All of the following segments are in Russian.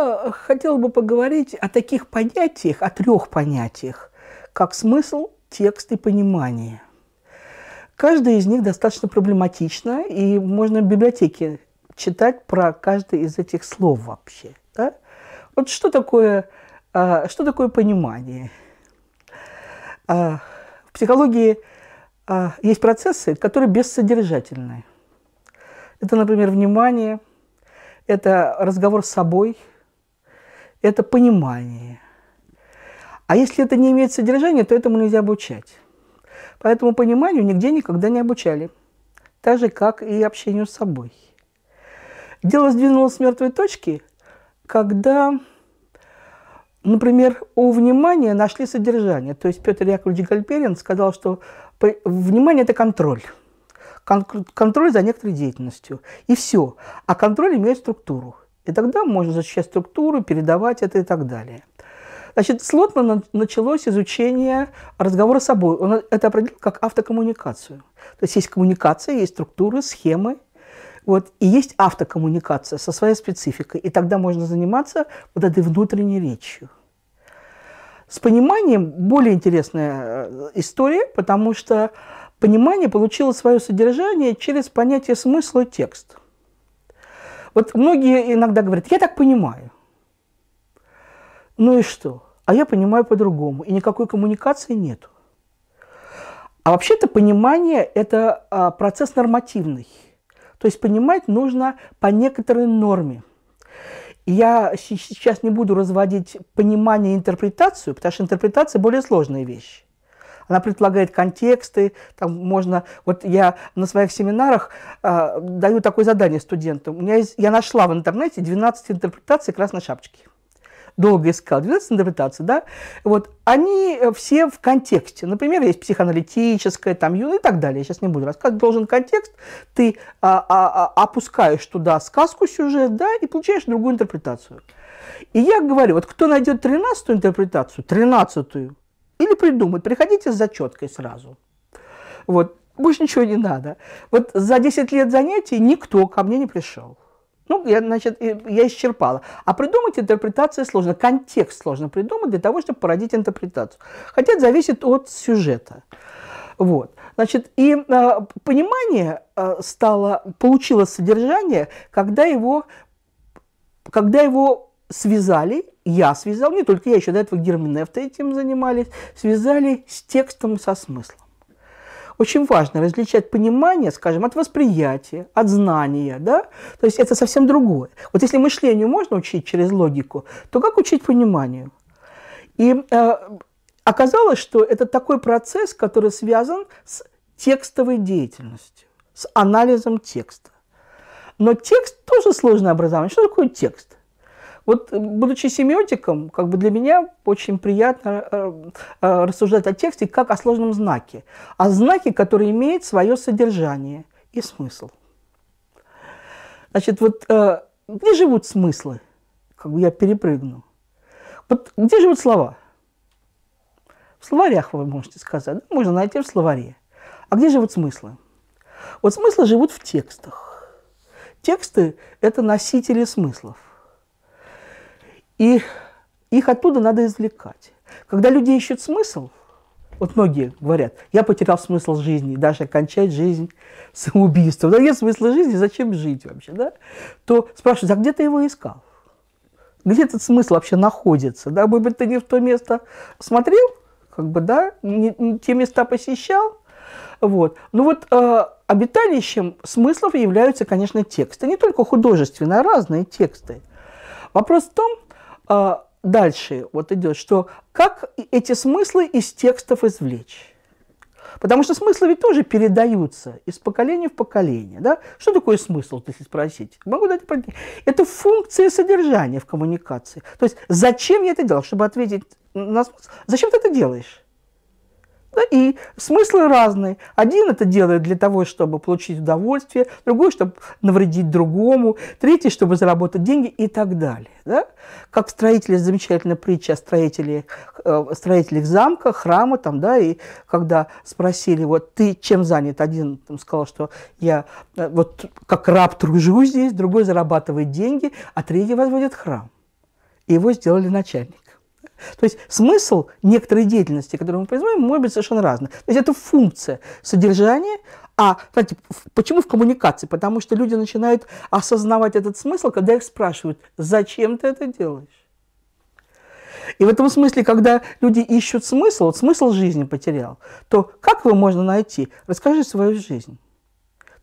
Я хотела бы поговорить о таких понятиях, о трех понятиях, как смысл, текст и понимание. Каждая из них достаточно проблематична, и можно в библиотеке читать про каждое из этих слов вообще. Да? Вот что такое, а, что такое понимание? А, в психологии а, есть процессы, которые бессодержательные. Это, например, внимание, это разговор с собой, это понимание. А если это не имеет содержания, то этому нельзя обучать. Поэтому пониманию нигде никогда не обучали. Так же, как и общению с собой. Дело сдвинулось с мертвой точки, когда, например, у внимания нашли содержание. То есть Петр Яковлевич Гальперин сказал, что внимание – это контроль. Контроль за некоторой деятельностью. И все. А контроль имеет структуру. И тогда можно защищать структуру, передавать это и так далее. Значит, с Лотмана началось изучение разговора с собой. Он это определил как автокоммуникацию. То есть есть коммуникация, есть структуры, схемы, вот, и есть автокоммуникация со своей спецификой. И тогда можно заниматься вот этой внутренней речью. С пониманием более интересная э, история, потому что понимание получило свое содержание через понятие смысла и текст. Вот многие иногда говорят, я так понимаю. Ну и что? А я понимаю по-другому, и никакой коммуникации нету. А вообще-то понимание – это а, процесс нормативный. То есть понимать нужно по некоторой норме. Я сейчас не буду разводить понимание и интерпретацию, потому что интерпретация более сложная вещь. Она предполагает контексты, там можно... Вот я на своих семинарах э, даю такое задание студентам. У меня есть, я нашла в интернете 12 интерпретаций красной шапочки долго искал, 12 интерпретаций, да, вот, они э, все в контексте. Например, есть психоаналитическая, там, и так далее. Я сейчас не буду рассказывать. Должен контекст, ты а, а, а, опускаешь туда сказку, сюжет, да, и получаешь другую интерпретацию. И я говорю, вот кто найдет 13 интерпретацию, 13 или придумает, приходите с зачеткой сразу. Вот, больше ничего не надо. Вот за 10 лет занятий никто ко мне не пришел. Ну, я, значит, я исчерпала. А придумать интерпретацию сложно, контекст сложно придумать для того, чтобы породить интерпретацию. Хотя это зависит от сюжета. Вот. Значит, и э, понимание э, стало, получило содержание, когда его, когда его связали, я связал, не только я, еще до этого герменевты этим занимались, связали с текстом со смыслом. Очень важно различать понимание, скажем, от восприятия, от знания, да? То есть это совсем другое. Вот если мышлению можно учить через логику, то как учить пониманию? И э, оказалось, что это такой процесс, который связан с текстовой деятельностью, с анализом текста. Но текст тоже сложное образование. Что такое текст? Вот, будучи семиотиком, как бы для меня очень приятно э, э, рассуждать о тексте как о сложном знаке, о знаке, который имеет свое содержание и смысл. Значит, вот э, где живут смыслы? Как бы я перепрыгну. Вот где живут слова? В словарях вы можете сказать, можно найти в словаре. А где живут смыслы? Вот смыслы живут в текстах. Тексты – это носители смыслов. И их оттуда надо извлекать. Когда люди ищут смысл, вот многие говорят, я потерял смысл жизни, даже кончать жизнь самоубийством. Да нет смысла жизни, зачем жить вообще, да? То спрашивают, а где ты его искал? Где этот смысл вообще находится? Да, может быть, ты не в то место смотрел, как бы, да, не, не те места посещал, вот. Ну вот э, обиталищем смыслов являются, конечно, тексты. Не только художественные, а разные тексты. Вопрос в том, а, дальше вот идет, что как эти смыслы из текстов извлечь. Потому что смыслы ведь тоже передаются из поколения в поколение. Да? Что такое смысл, если спросить? Могу дать Это функция содержания в коммуникации. То есть зачем я это делал? Чтобы ответить на смысл. Зачем ты это делаешь? Да, и смыслы разные. Один это делает для того, чтобы получить удовольствие, другой, чтобы навредить другому, третий, чтобы заработать деньги и так далее. Да? Как строители, замечательная притча о строителях, э, строителях замка, храма, там, да, и когда спросили, вот ты чем занят? Один там, сказал, что я э, вот как раб тружу здесь, другой зарабатывает деньги, а третий возводит храм. и его сделали начальник. То есть смысл некоторой деятельности, которую мы производим, может быть совершенно разный. То есть это функция содержания, а знаете, почему в коммуникации? Потому что люди начинают осознавать этот смысл, когда их спрашивают, зачем ты это делаешь? И в этом смысле, когда люди ищут смысл, вот смысл жизни потерял, то как его можно найти? Расскажи свою жизнь.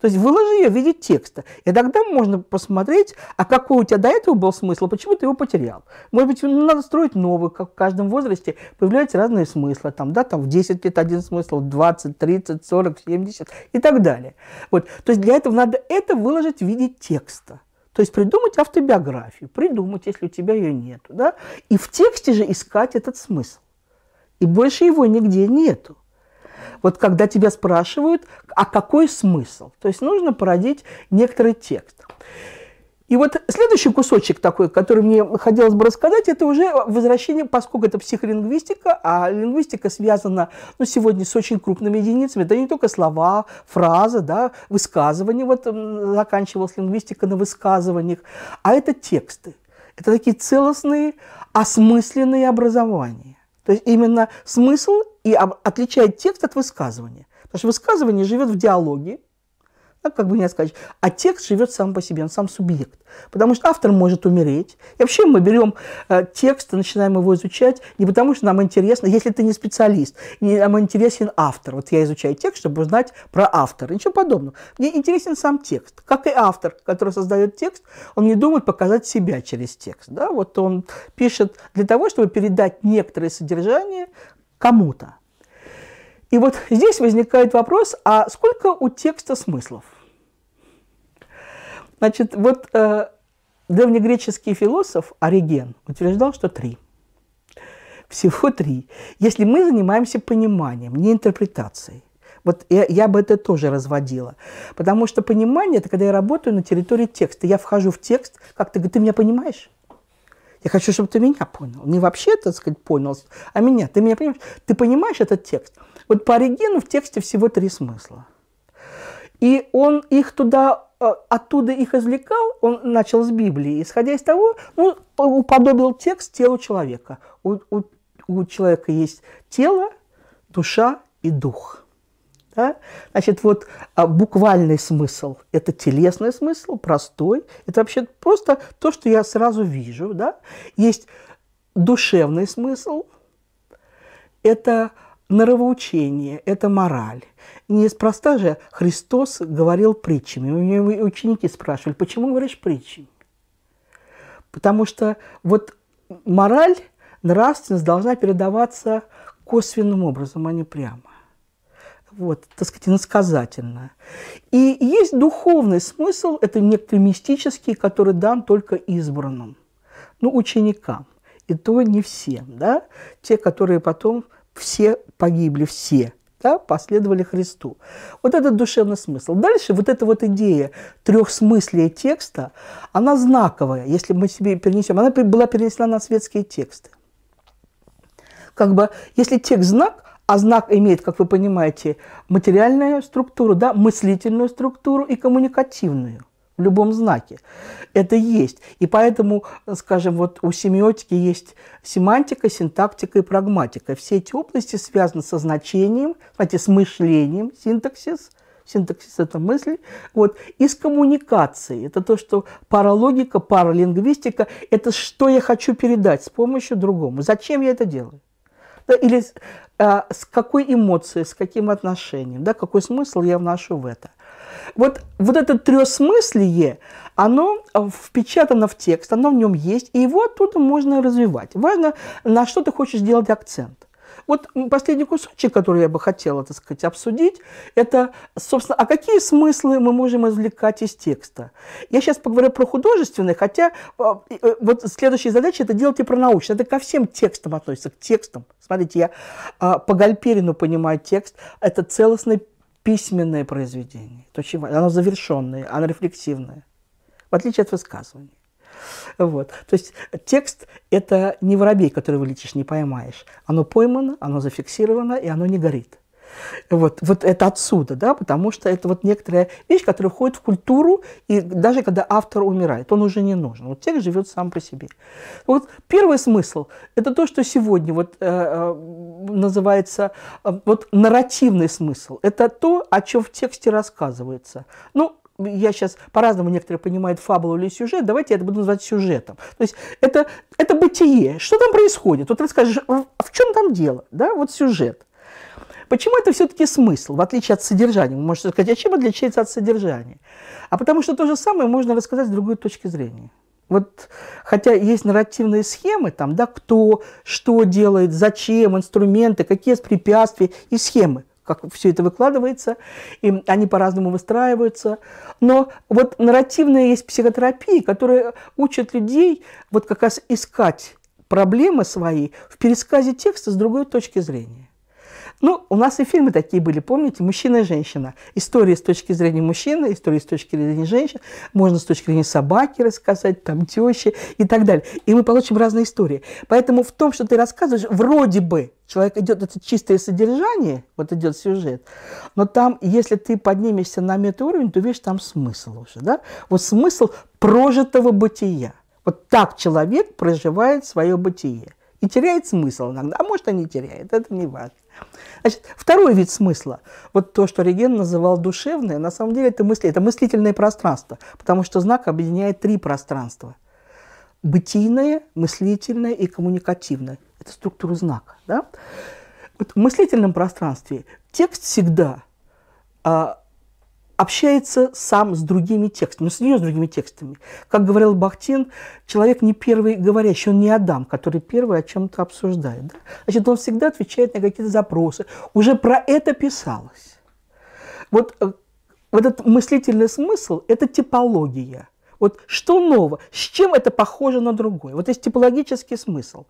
То есть выложи ее в виде текста. И тогда можно посмотреть, а какой у тебя до этого был смысл, почему ты его потерял. Может быть, надо строить новый, как в каждом возрасте появляются разные смыслы. Там, да, там в 10 лет один смысл, в 20, 30, 40, 70 и так далее. Вот. То есть для этого надо это выложить в виде текста. То есть придумать автобиографию, придумать, если у тебя ее нет. Да? И в тексте же искать этот смысл. И больше его нигде нету вот когда тебя спрашивают, а какой смысл? То есть нужно породить некоторый текст. И вот следующий кусочек такой, который мне хотелось бы рассказать, это уже возвращение, поскольку это психолингвистика, а лингвистика связана ну, сегодня с очень крупными единицами. Это не только слова, фразы, да, высказывания, вот заканчивалась лингвистика на высказываниях, а это тексты. Это такие целостные, осмысленные образования. То есть именно смысл и отличает текст от высказывания. Потому что высказывание живет в диалоге, да, как бы не сказать, а текст живет сам по себе, он сам субъект. Потому что автор может умереть. И вообще мы берем э, текст и начинаем его изучать не потому, что нам интересно, если ты не специалист, не, нам интересен автор. Вот я изучаю текст, чтобы узнать про автора. Ничего подобного. Мне интересен сам текст. Как и автор, который создает текст, он не думает показать себя через текст. Да? Вот он пишет для того, чтобы передать некоторые содержания кому-то. И вот здесь возникает вопрос, а сколько у текста смыслов? Значит, вот э, древнегреческий философ Ориген утверждал, что три. Всего три. Если мы занимаемся пониманием, не интерпретацией. Вот я, я бы это тоже разводила. Потому что понимание – это когда я работаю на территории текста. Я вхожу в текст, как ты, ты меня понимаешь? Я хочу, чтобы ты меня понял. Не вообще, так сказать, понял, а меня. Ты меня понимаешь? Ты понимаешь этот текст? Вот по Оригену в тексте всего три смысла. И он их туда, оттуда их извлекал, он начал с Библии, исходя из того, ну, уподобил текст телу человека. У, у, у человека есть тело, душа и дух. Да? Значит, вот а, буквальный смысл – это телесный смысл, простой. Это вообще просто то, что я сразу вижу. Да? Есть душевный смысл – это норовоучение, это мораль. Неспроста же Христос говорил притчами. У него ученики спрашивали, почему говоришь притчами? Потому что вот мораль, нравственность должна передаваться косвенным образом, а не прямо вот, так сказать, иносказательно. И есть духовный смысл, это некоторый мистический, который дан только избранным, ну, ученикам. И то не всем, да, те, которые потом все погибли, все, да, последовали Христу. Вот этот душевный смысл. Дальше вот эта вот идея трехсмыслия текста, она знаковая, если мы себе перенесем. Она была перенесена на светские тексты. Как бы, если текст знак, а знак имеет, как вы понимаете, материальную структуру, да, мыслительную структуру и коммуникативную в любом знаке. Это есть. И поэтому, скажем, вот у семиотики есть семантика, синтактика и прагматика. Все эти области связаны со значением, знаете, с мышлением, синтаксис, синтаксис – это мысль, вот, и с коммуникацией. Это то, что паралогика, паралингвистика – это что я хочу передать с помощью другому. Зачем я это делаю? Да, или а, с какой эмоцией, с каким отношением, да, какой смысл я вношу в это. Вот, вот это трехсмыслие, оно впечатано в текст, оно в нем есть, и его оттуда можно развивать. Важно, на что ты хочешь сделать акцент. Вот последний кусочек, который я бы хотела, так сказать, обсудить, это, собственно, а какие смыслы мы можем извлекать из текста? Я сейчас поговорю про художественные, хотя а, э, вот следующая задача – это делать и про научное. Это ко всем текстам относится, к текстам. Смотрите, я а, по Гальперину понимаю текст. Это целостное письменное произведение. Это очень важно. Оно завершенное, оно рефлексивное, в отличие от высказывания. Вот. То есть текст – это не воробей, который вылетишь, не поймаешь. Оно поймано, оно зафиксировано, и оно не горит. Вот, вот это отсюда, да, потому что это вот некоторая вещь, которая входит в культуру, и даже когда автор умирает, он уже не нужен. Вот текст живет сам по себе. Вот первый смысл – это то, что сегодня вот, э, э называется э, вот нарративный смысл. Это то, о чем в тексте рассказывается. Ну, я сейчас по-разному некоторые понимают фабулу или сюжет, давайте я это буду называть сюжетом. То есть это, это бытие, что там происходит? Вот расскажешь, в чем там дело? Да, вот сюжет. Почему это все-таки смысл, в отличие от содержания? Вы можете сказать, а чем отличается от содержания? А потому что то же самое можно рассказать с другой точки зрения. Вот, хотя есть нарративные схемы, там, да, кто что делает, зачем, инструменты, какие препятствия и схемы, как все это выкладывается, и они по-разному выстраиваются. Но вот нарративная есть психотерапия, которая учит людей вот как раз искать проблемы свои в пересказе текста с другой точки зрения. Ну, у нас и фильмы такие были, помните, «Мужчина и женщина». История с точки зрения мужчины, история с точки зрения женщины. Можно с точки зрения собаки рассказать, там, тещи и так далее. И мы получим разные истории. Поэтому в том, что ты рассказываешь, вроде бы человек идет, это чистое содержание, вот идет сюжет, но там, если ты поднимешься на метауровень, то видишь, там смысл уже, да? Вот смысл прожитого бытия. Вот так человек проживает свое бытие. И теряет смысл иногда, а может, и не теряет, это не важно. Значит, второй вид смысла, вот то, что Реген называл душевное, на самом деле это мысли, это мыслительное пространство, потому что знак объединяет три пространства. Бытийное, мыслительное и коммуникативное. Это структура знака. Да? Вот в мыслительном пространстве текст всегда а, общается сам с другими текстами, ну, с нее с другими текстами. Как говорил Бахтин, человек не первый говорящий, он не Адам, который первый о чем-то обсуждает. Да? Значит, он всегда отвечает на какие-то запросы. Уже про это писалось. Вот, э, вот этот мыслительный смысл – это типология. Вот что нового, с чем это похоже на другое? Вот есть типологический смысл.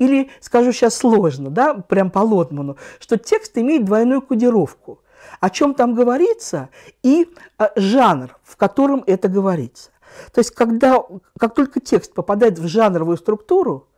Или, скажу сейчас сложно, да, прям по Лотману, что текст имеет двойную кодировку – о чем там говорится, и а, жанр, в котором это говорится. То есть, когда, как только текст попадает в жанровую структуру,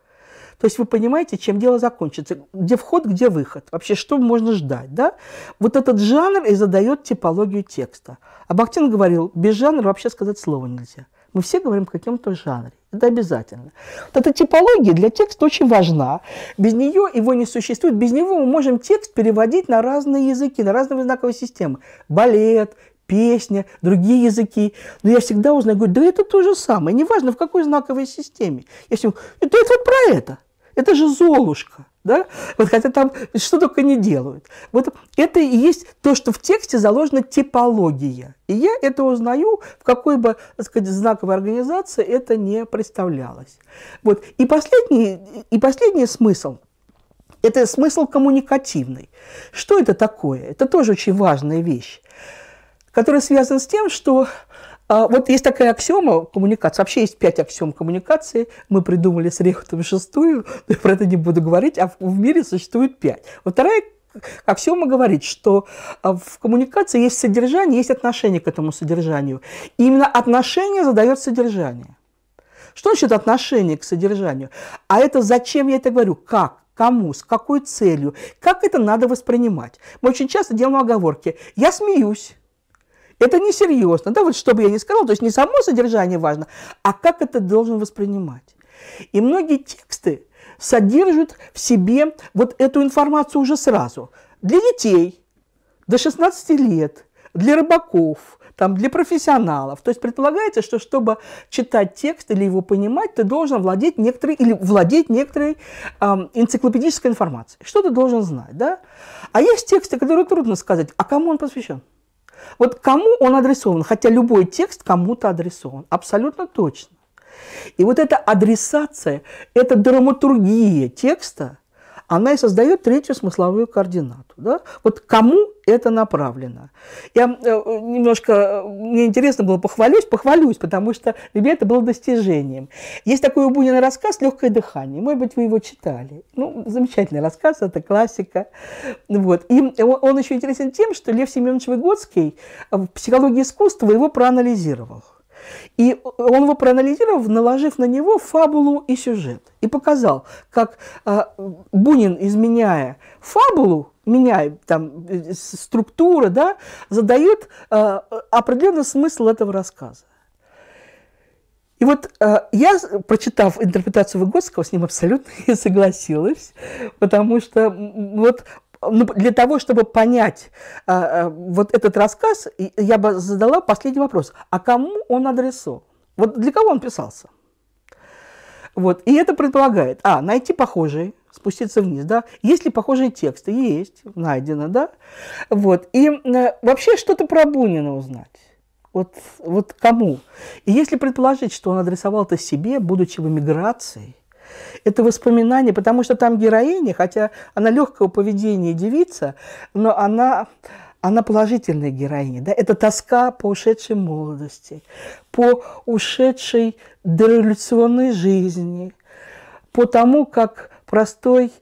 то есть вы понимаете, чем дело закончится, где вход, где выход, вообще что можно ждать. Да? Вот этот жанр и задает типологию текста. А Бахтин говорил, без жанра вообще сказать слова нельзя. Мы все говорим в каком-то жанре. Это обязательно. Вот эта типология для текста очень важна. Без нее его не существует. Без него мы можем текст переводить на разные языки, на разные знаковые системы. Балет, песня, другие языки. Но я всегда узнаю, говорю, да это то же самое. Неважно, в какой знаковой системе. Я всегда говорю, это, это вот про это. Это же Золушка. Да? Вот, хотя там что только не делают. Вот это и есть то, что в тексте заложена типология. И я это узнаю, в какой бы так сказать, знаковой организации это не представлялось. Вот. И, последний, и последний смысл – это смысл коммуникативный. Что это такое? Это тоже очень важная вещь, которая связана с тем, что вот есть такая аксиома коммуникации. Вообще есть пять аксиом коммуникации. Мы придумали с Рехутом шестую, но я про это не буду говорить, а в мире существует пять. Вот вторая аксиома говорит, что а, в коммуникации есть содержание, есть отношение к этому содержанию. И именно отношение задает содержание. Что значит отношение к содержанию? А это зачем я это говорю? Как? Кому? С какой целью? Как это надо воспринимать? Мы очень часто делаем оговорки. Я смеюсь. Это несерьезно. Да, вот что бы я ни сказал, то есть не само содержание важно, а как это должен воспринимать. И многие тексты содержат в себе вот эту информацию уже сразу. Для детей до 16 лет, для рыбаков, там, для профессионалов. То есть предполагается, что чтобы читать текст или его понимать, ты должен владеть некоторой, или владеть некоторой эм, энциклопедической информацией. Что ты должен знать, да? А есть тексты, которые трудно сказать, а кому он посвящен? Вот кому он адресован? Хотя любой текст кому-то адресован. Абсолютно точно. И вот эта адресация, эта драматургия текста, она и создает третью смысловую координату. Да? Вот кому это направлено. Я э, немножко, э, мне интересно было, похвалюсь, похвалюсь, потому что для меня это было достижением. Есть такой у Бунина рассказ «Легкое дыхание». Может быть, вы его читали. Ну, замечательный рассказ, это классика. Вот. И он, еще интересен тем, что Лев Семенович Выгодский в психологии искусства его проанализировал. И он его проанализировал, наложив на него фабулу и сюжет. И показал, как э, Бунин, изменяя фабулу, меняет там э, структура, да, задает э, определенный смысл этого рассказа. И вот э, я, прочитав интерпретацию Выгодского, с ним абсолютно не согласилась, потому что вот ну, для того, чтобы понять э, э, вот этот рассказ, я бы задала последний вопрос. А кому он адресован? Вот для кого он писался? Вот. И это предполагает, а, найти похожие, спуститься вниз, да. Есть ли похожие тексты? Есть, найдено, да. Вот. И э, вообще что-то про Бунина узнать. Вот, вот кому? И если предположить, что он адресовал это себе, будучи в эмиграции, это воспоминание, потому что там героиня, хотя она легкого поведения девица, но она, она положительная героиня. Да? Это тоска по ушедшей молодости, по ушедшей дореволюционной жизни, по тому, как простой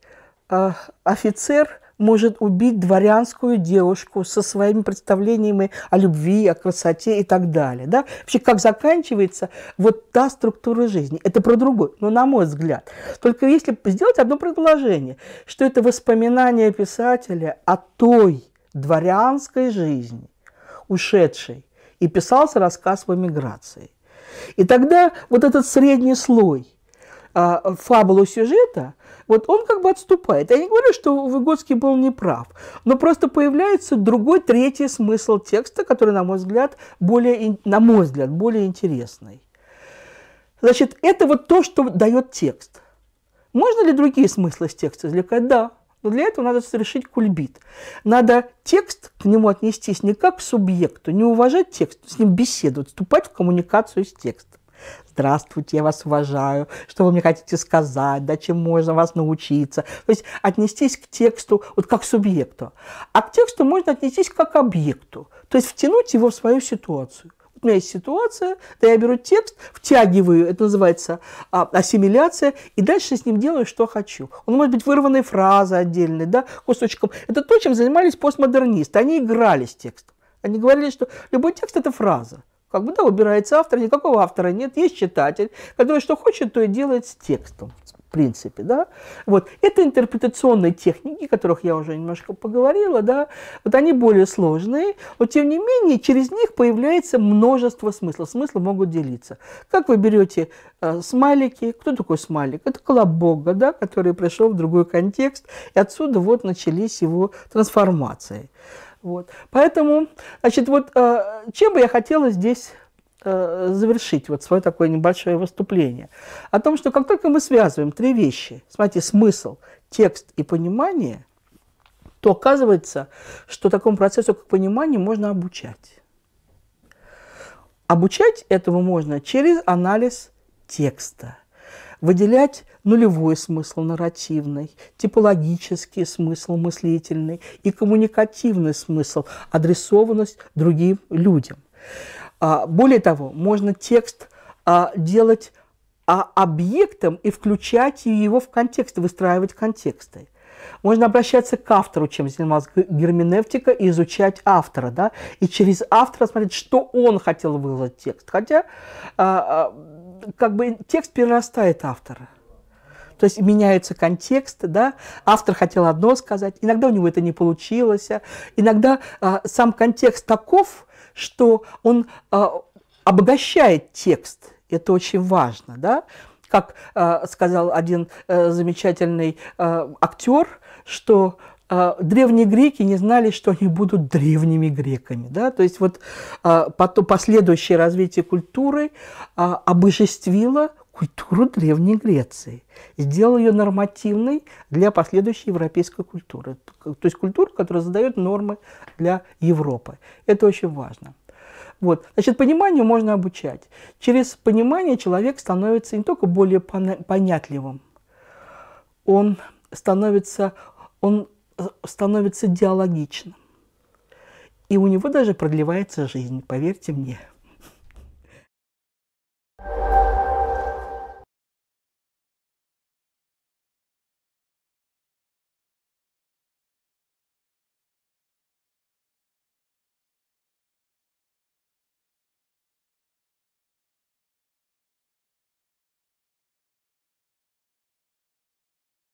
э, офицер может убить дворянскую девушку со своими представлениями о любви, о красоте и так далее. Да? Вообще, как заканчивается вот та структура жизни. Это про другой, но на мой взгляд. Только если сделать одно предположение, что это воспоминание писателя о той дворянской жизни, ушедшей, и писался рассказ в эмиграции. И тогда вот этот средний слой а, фабулу сюжета, вот он как бы отступает. Я не говорю, что Выгодский был неправ, но просто появляется другой, третий смысл текста, который, на мой взгляд, более, на мой взгляд, более интересный. Значит, это вот то, что дает текст. Можно ли другие смыслы из текста извлекать? Да. Но для этого надо совершить кульбит. Надо текст к нему отнестись не как к субъекту, не уважать текст, с ним беседовать, вступать в коммуникацию с текстом. Здравствуйте, я вас уважаю, что вы мне хотите сказать, да, чем можно вас научиться. То есть отнестись к тексту вот как к субъекту. А к тексту можно отнестись как к объекту, то есть втянуть его в свою ситуацию у меня есть ситуация, да я беру текст, втягиваю, это называется а, ассимиляция, и дальше с ним делаю, что хочу. Он может быть вырванной фразой отдельной, да, кусочком. Это то, чем занимались постмодернисты. Они играли с текстом. Они говорили, что любой текст – это фраза. Как бы, да, выбирается автор, никакого автора нет, есть читатель, который что хочет, то и делает с текстом принципе, да, вот, это интерпретационные техники, о которых я уже немножко поговорила, да, вот они более сложные, но тем не менее через них появляется множество смыслов, смыслы могут делиться. Как вы берете э, смайлики, кто такой смайлик? Это колобок, да, который пришел в другой контекст, и отсюда вот начались его трансформации. Вот. Поэтому, значит, вот э, чем бы я хотела здесь Э, завершить вот свое такое небольшое выступление. О том, что как только мы связываем три вещи, смотрите, смысл, текст и понимание, то оказывается, что такому процессу, как понимание, можно обучать. Обучать этому можно через анализ текста, выделять нулевой смысл нарративный, типологический смысл мыслительный и коммуникативный смысл, адресованность другим людям. А, более того, можно текст а, делать а, объектом и включать его в контекст, выстраивать контексты. Можно обращаться к автору, чем занималась герменевтика, и изучать автора, да, и через автора смотреть, что он хотел выложить текст. Хотя как бы текст перерастает автора. То есть меняется контекст, да, автор хотел одно сказать, иногда у него это не получилось, иногда сам контекст таков, что он э, обогащает текст. Это очень важно, да? Как э, сказал один э, замечательный э, актер, что древние греки не знали, что они будут древними греками. Да? То есть вот потом, последующее развитие культуры э, обожествило культуру Древней Греции, сделал ее нормативной для последующей европейской культуры. То есть культуру, которая задает нормы для Европы. Это очень важно. Вот. Значит, пониманию можно обучать. Через понимание человек становится не только более понятливым, он становится, он становится диалогичным. И у него даже продлевается жизнь, поверьте мне.